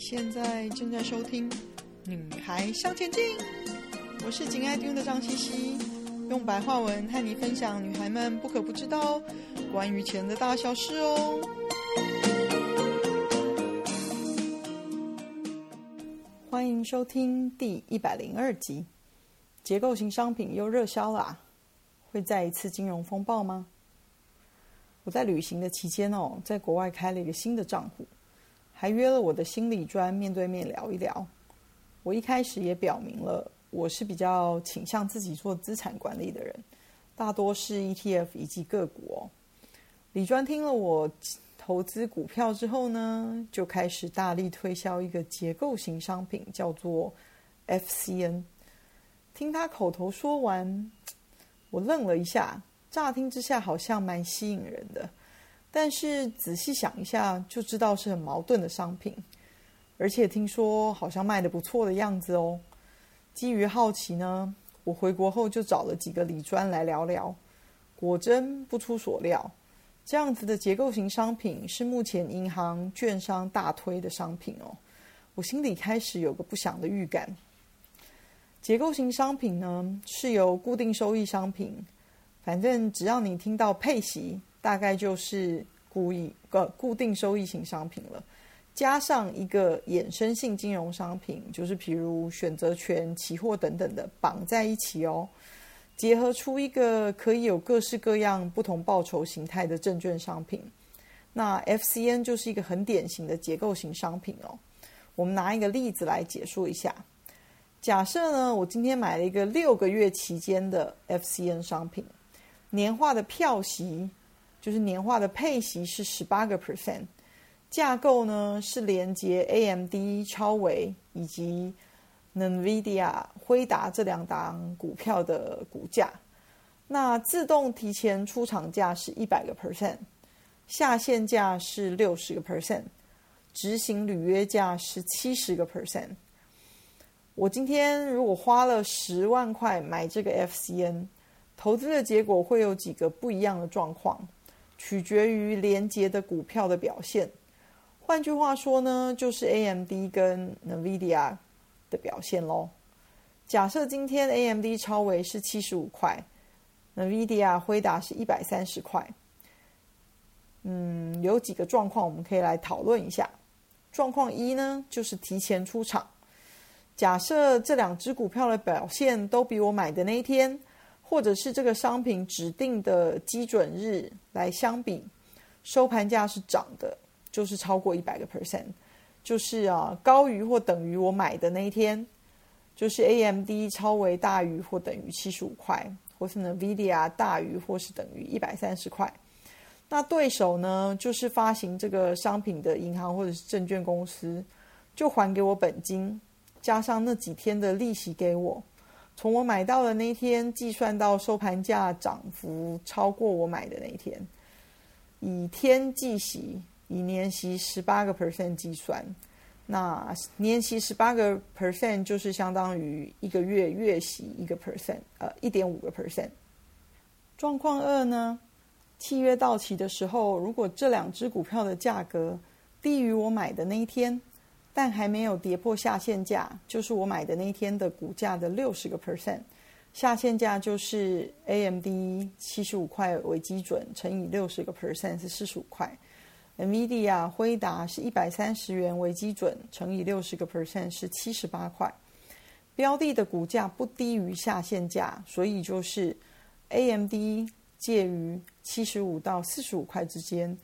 现在正在收听《女孩向前进》，我是紧爱听的张茜茜，用白话文和你分享女孩们不可不知道关于钱的大小事哦。欢迎收听第一百零二集，结构型商品又热销啦，会再一次金融风暴吗？我在旅行的期间哦，在国外开了一个新的账户。还约了我的心理专面对面聊一聊。我一开始也表明了，我是比较倾向自己做资产管理的人，大多是 ETF 以及个股哦。李专听了我投资股票之后呢，就开始大力推销一个结构型商品，叫做 FCN。听他口头说完，我愣了一下，乍听之下好像蛮吸引人的。但是仔细想一下，就知道是很矛盾的商品，而且听说好像卖得不错的样子哦。基于好奇呢，我回国后就找了几个理专来聊聊。果真不出所料，这样子的结构型商品是目前银行、券商大推的商品哦。我心里开始有个不祥的预感。结构型商品呢，是由固定收益商品，反正只要你听到配息。大概就是固益个固定收益型商品了，加上一个衍生性金融商品，就是譬如选择权、期货等等的绑在一起哦，结合出一个可以有各式各样不同报酬形态的证券商品。那 FCN 就是一个很典型的结构型商品哦。我们拿一个例子来解说一下。假设呢，我今天买了一个六个月期间的 FCN 商品，年化的票息。就是年化的配息是十八个 percent，架构呢是连接 AMD、超微以及 NVIDIA、辉达这两档股票的股价。那自动提前出厂价是一百个 percent，下限价是六十个 percent，执行履约价是七十个 percent。我今天如果花了十万块买这个 FCN，投资的结果会有几个不一样的状况。取决于连接的股票的表现，换句话说呢，就是 AMD 跟 NVIDIA 的表现喽。假设今天 AMD 超微是七十五块，NVIDIA 辉达是一百三十块。嗯，有几个状况我们可以来讨论一下。状况一呢，就是提前出场。假设这两只股票的表现都比我买的那一天。或者是这个商品指定的基准日来相比，收盘价是涨的，就是超过一百个 percent，就是啊高于或等于我买的那一天，就是 AMD 超为大于或等于七十五块，或是 NVIDIA 大于或是等于一百三十块。那对手呢，就是发行这个商品的银行或者是证券公司，就还给我本金，加上那几天的利息给我。从我买到的那一天计算到收盘价涨幅超过我买的那一天，以天计息，以年息十八个 percent 计算，那年息十八个 percent 就是相当于一个月月息一个 percent，呃，一点五个 percent。状况二呢，契约到期的时候，如果这两只股票的价格低于我买的那一天。但还没有跌破下限价，就是我买的那天的股价的六十个 percent，下限价就是 AMD 七十五块为基准乘以六十个 percent 是四十五块，NVIDIA 辉达是一百三十元为基准乘以六十个 percent 是七十八块，标的的股价不低于下限价，所以就是 AMD 介于七十五到四十五块之间，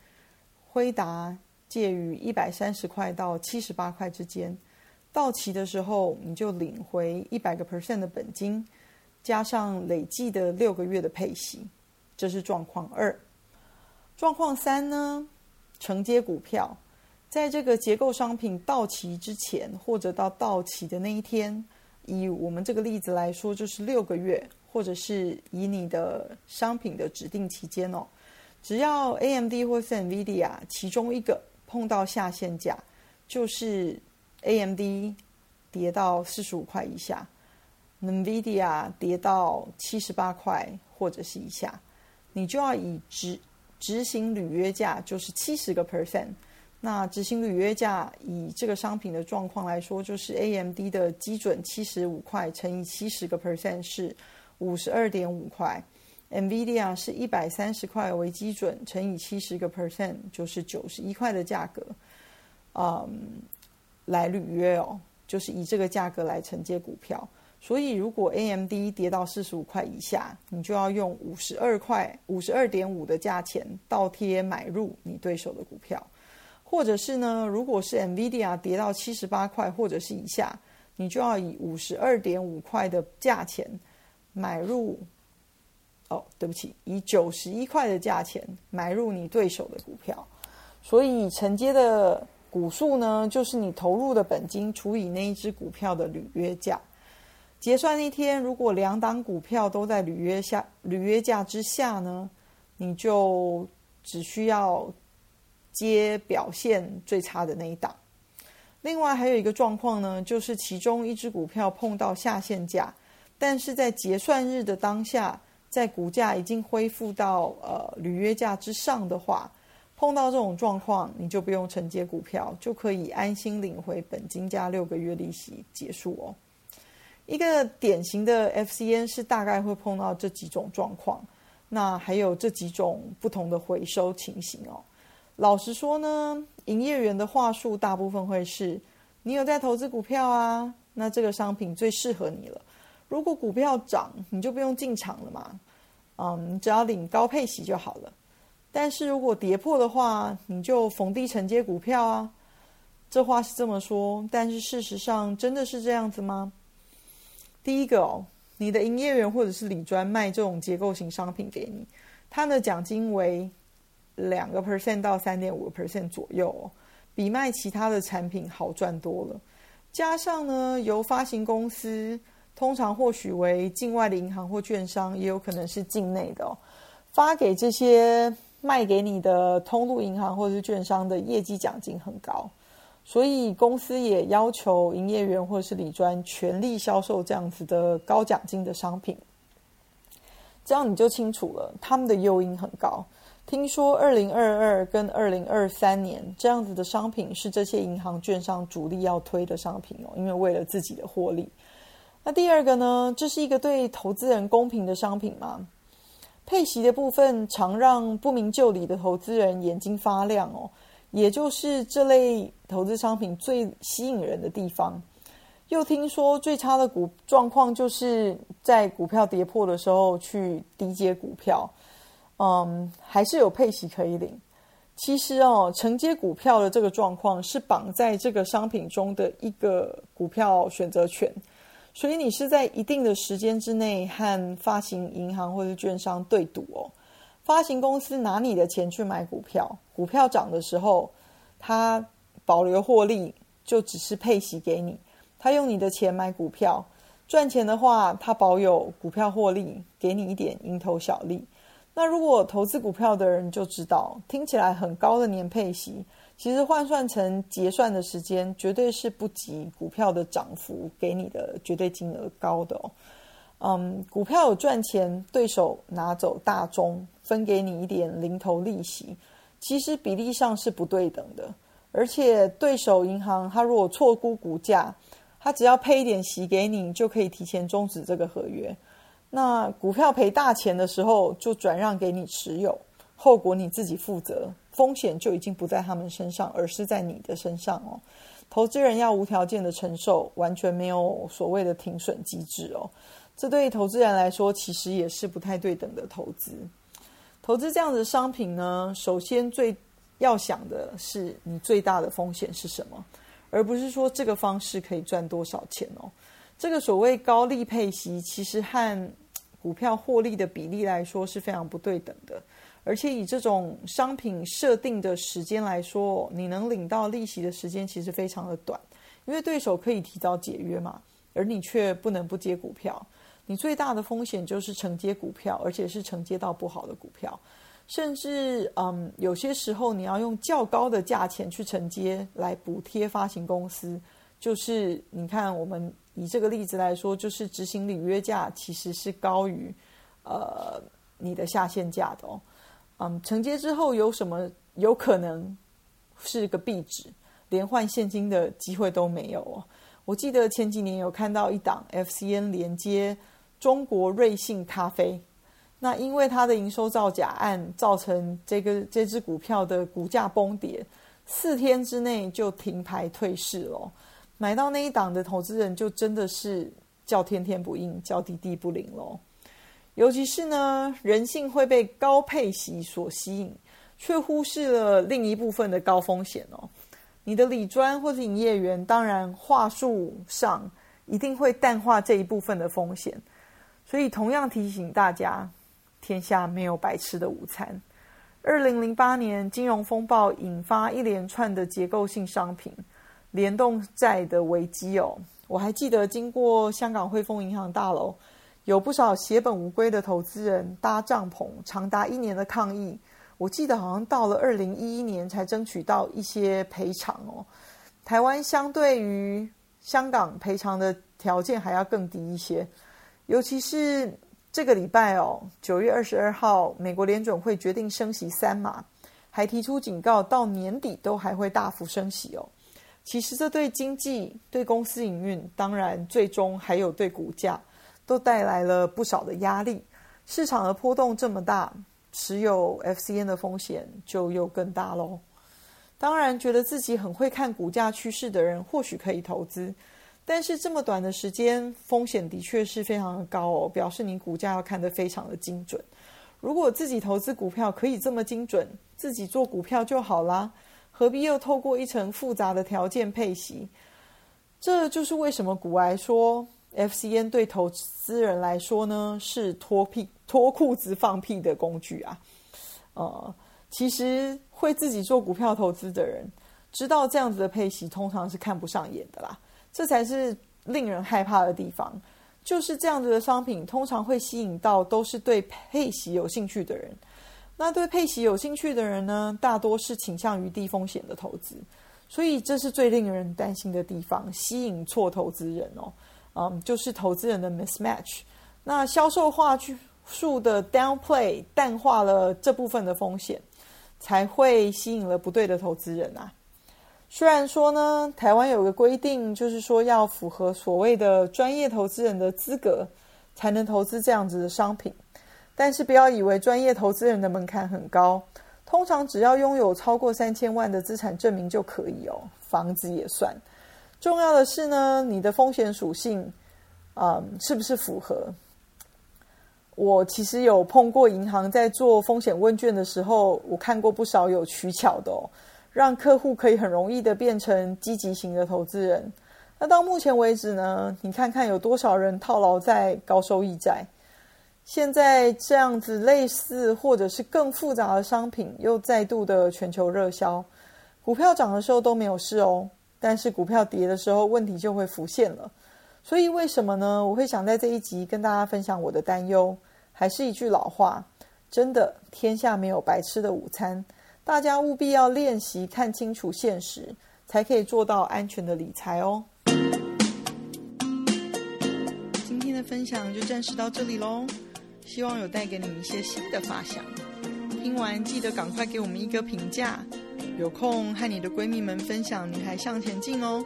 辉达。介于一百三十块到七十八块之间，到期的时候你就领回一百个 percent 的本金，加上累计的六个月的配息，这是状况二。状况三呢，承接股票，在这个结构商品到期之前，或者到到期的那一天，以我们这个例子来说，就是六个月，或者是以你的商品的指定期间哦，只要 AMD 或是 NVIDIA 其中一个。碰到下限价，就是 AMD 跌到四十五块以下，NVIDIA 跌到七十八块或者是以下，你就要以执执行履约价，就是七十个 percent 那执行履约价以这个商品的状况来说，就是 AMD 的基准七十五块乘以七十个 percent 是五十二点五块。，NVIDIA 是一百三十块为基准乘以七十个 percent 就是九十一块的价格，嗯，来履约哦，就是以这个价格来承接股票。所以如果 AMD 跌到四十五块以下，你就要用五十二块五十二点五的价钱倒贴买入你对手的股票。或者是呢，如果是 NVIDIA 跌到七十八块或者是以下，你就要以五十二点五块的价钱买入。哦，对不起，以九十一块的价钱买入你对手的股票。所以承接的股数呢，就是你投入的本金除以那一只股票的履约价。结算那天，如果两档股票都在履约下履约价之下呢，你就只需要。接表现最差的那一档。另外还有一个状况呢，就是其中一只股票碰到下限价，但是在结算日的当下，在股价已经恢复到呃履约价之上的话，碰到这种状况，你就不用承接股票，就可以安心领回本金加六个月利息结束哦。一个典型的 FCN 是大概会碰到这几种状况，那还有这几种不同的回收情形哦。老实说呢，营业员的话术大部分会是：你有在投资股票啊，那这个商品最适合你了。如果股票涨，你就不用进场了嘛，嗯，你只要领高配息就好了。但是如果跌破的话，你就逢低承接股票啊。这话是这么说，但是事实上真的是这样子吗？第一个哦，你的营业员或者是理专卖这种结构型商品给你，他的奖金为。两个 percent 到三点五个 percent 左右哦，比卖其他的产品好赚多了。加上呢，由发行公司通常或许为境外的银行或券商，也有可能是境内的哦，发给这些卖给你的通路银行或者是券商的业绩奖金很高，所以公司也要求营业员或是理专全力销售这样子的高奖金的商品。这样你就清楚了，他们的诱因很高。听说二零二二跟二零二三年这样子的商品是这些银行券商主力要推的商品哦，因为为了自己的获利。那第二个呢，这是一个对投资人公平的商品吗？配息的部分常让不明就里的投资人眼睛发亮哦，也就是这类投资商品最吸引人的地方。又听说最差的股状况就是在股票跌破的时候去低接股票。嗯，还是有配息可以领。其实哦，承接股票的这个状况是绑在这个商品中的一个股票选择权，所以你是在一定的时间之内和发行银行或者券商对赌哦。发行公司拿你的钱去买股票，股票涨的时候，他保留获利，就只是配息给你。他用你的钱买股票，赚钱的话，他保有股票获利，给你一点蝇头小利。那如果投资股票的人就知道，听起来很高的年配息，其实换算成结算的时间，绝对是不及股票的涨幅给你的绝对金额高的哦。嗯，股票有赚钱，对手拿走大宗，分给你一点零头利息，其实比例上是不对等的。而且对手银行，他如果错估股价，他只要配一点息给你，就可以提前终止这个合约。那股票赔大钱的时候，就转让给你持有，后果你自己负责，风险就已经不在他们身上，而是在你的身上哦。投资人要无条件的承受，完全没有所谓的停损机制哦。这对于投资人来说，其实也是不太对等的投资。投资这样的商品呢，首先最要想的是你最大的风险是什么，而不是说这个方式可以赚多少钱哦。这个所谓高利配息，其实和股票获利的比例来说是非常不对等的，而且以这种商品设定的时间来说，你能领到利息的时间其实非常的短，因为对手可以提早解约嘛，而你却不能不接股票。你最大的风险就是承接股票，而且是承接到不好的股票，甚至嗯，有些时候你要用较高的价钱去承接来补贴发行公司，就是你看我们。以这个例子来说，就是执行履约价其实是高于，呃，你的下限价的哦。嗯，承接之后有什么有可能是个壁纸，连换现金的机会都没有哦。我记得前几年有看到一档 FCN 连接中国瑞幸咖啡，那因为它的营收造假案，造成这个这只股票的股价崩跌，四天之内就停牌退市了。买到那一档的投资人就真的是叫天天不应，叫地地不灵喽。尤其是呢，人性会被高配息所吸引，却忽视了另一部分的高风险哦。你的理专或者营业员，当然话术上一定会淡化这一部分的风险，所以同样提醒大家，天下没有白吃的午餐。二零零八年金融风暴引发一连串的结构性商品联动债的危机哦，我还记得经过香港汇丰银行大楼，有不少血本无归的投资人搭帐篷长达一年的抗议。我记得好像到了二零一一年才争取到一些赔偿哦。台湾相对于香港赔偿的条件还要更低一些，尤其是这个礼拜哦，九月二十二号，美国联准会决定升息三码，还提出警告，到年底都还会大幅升息哦。其实这对经济、对公司营运，当然最终还有对股价，都带来了不少的压力。市场的波动这么大。持有 FCN 的风险就又更大喽。当然，觉得自己很会看股价趋势的人或许可以投资，但是这么短的时间，风险的确是非常的高哦。表示你股价要看得非常的精准。如果自己投资股票可以这么精准，自己做股票就好啦，何必又透过一层复杂的条件配息？这就是为什么股癌说 FCN 对投资人来说呢，是脱屁。脱裤子放屁的工具啊！呃，其实会自己做股票投资的人，知道这样子的配息通常是看不上眼的啦。这才是令人害怕的地方，就是这样子的商品通常会吸引到都是对配息有兴趣的人。那对配息有兴趣的人呢，大多是倾向于低风险的投资，所以这是最令人担心的地方，吸引错投资人哦。嗯，就是投资人的 mismatch。那销售话术。的 downplay 淡化了这部分的风险，才会吸引了不对的投资人啊。虽然说呢，台湾有个规定，就是说要符合所谓的专业投资人的资格，才能投资这样子的商品。但是不要以为专业投资人的门槛很高，通常只要拥有超过三千万的资产证明就可以哦，房子也算。重要的是呢，你的风险属性，嗯，是不是符合？我其实有碰过银行在做风险问卷的时候，我看过不少有取巧的哦，让客户可以很容易的变成积极型的投资人。那到目前为止呢，你看看有多少人套牢在高收益债？现在这样子类似或者是更复杂的商品又再度的全球热销，股票涨的时候都没有事哦，但是股票跌的时候问题就会浮现了。所以为什么呢？我会想在这一集跟大家分享我的担忧。还是一句老话，真的，天下没有白吃的午餐，大家务必要练习看清楚现实，才可以做到安全的理财哦。今天的分享就暂时到这里喽，希望有带给你们一些新的发想。听完记得赶快给我们一个评价，有空和你的闺蜜们分享《女孩向前进》哦。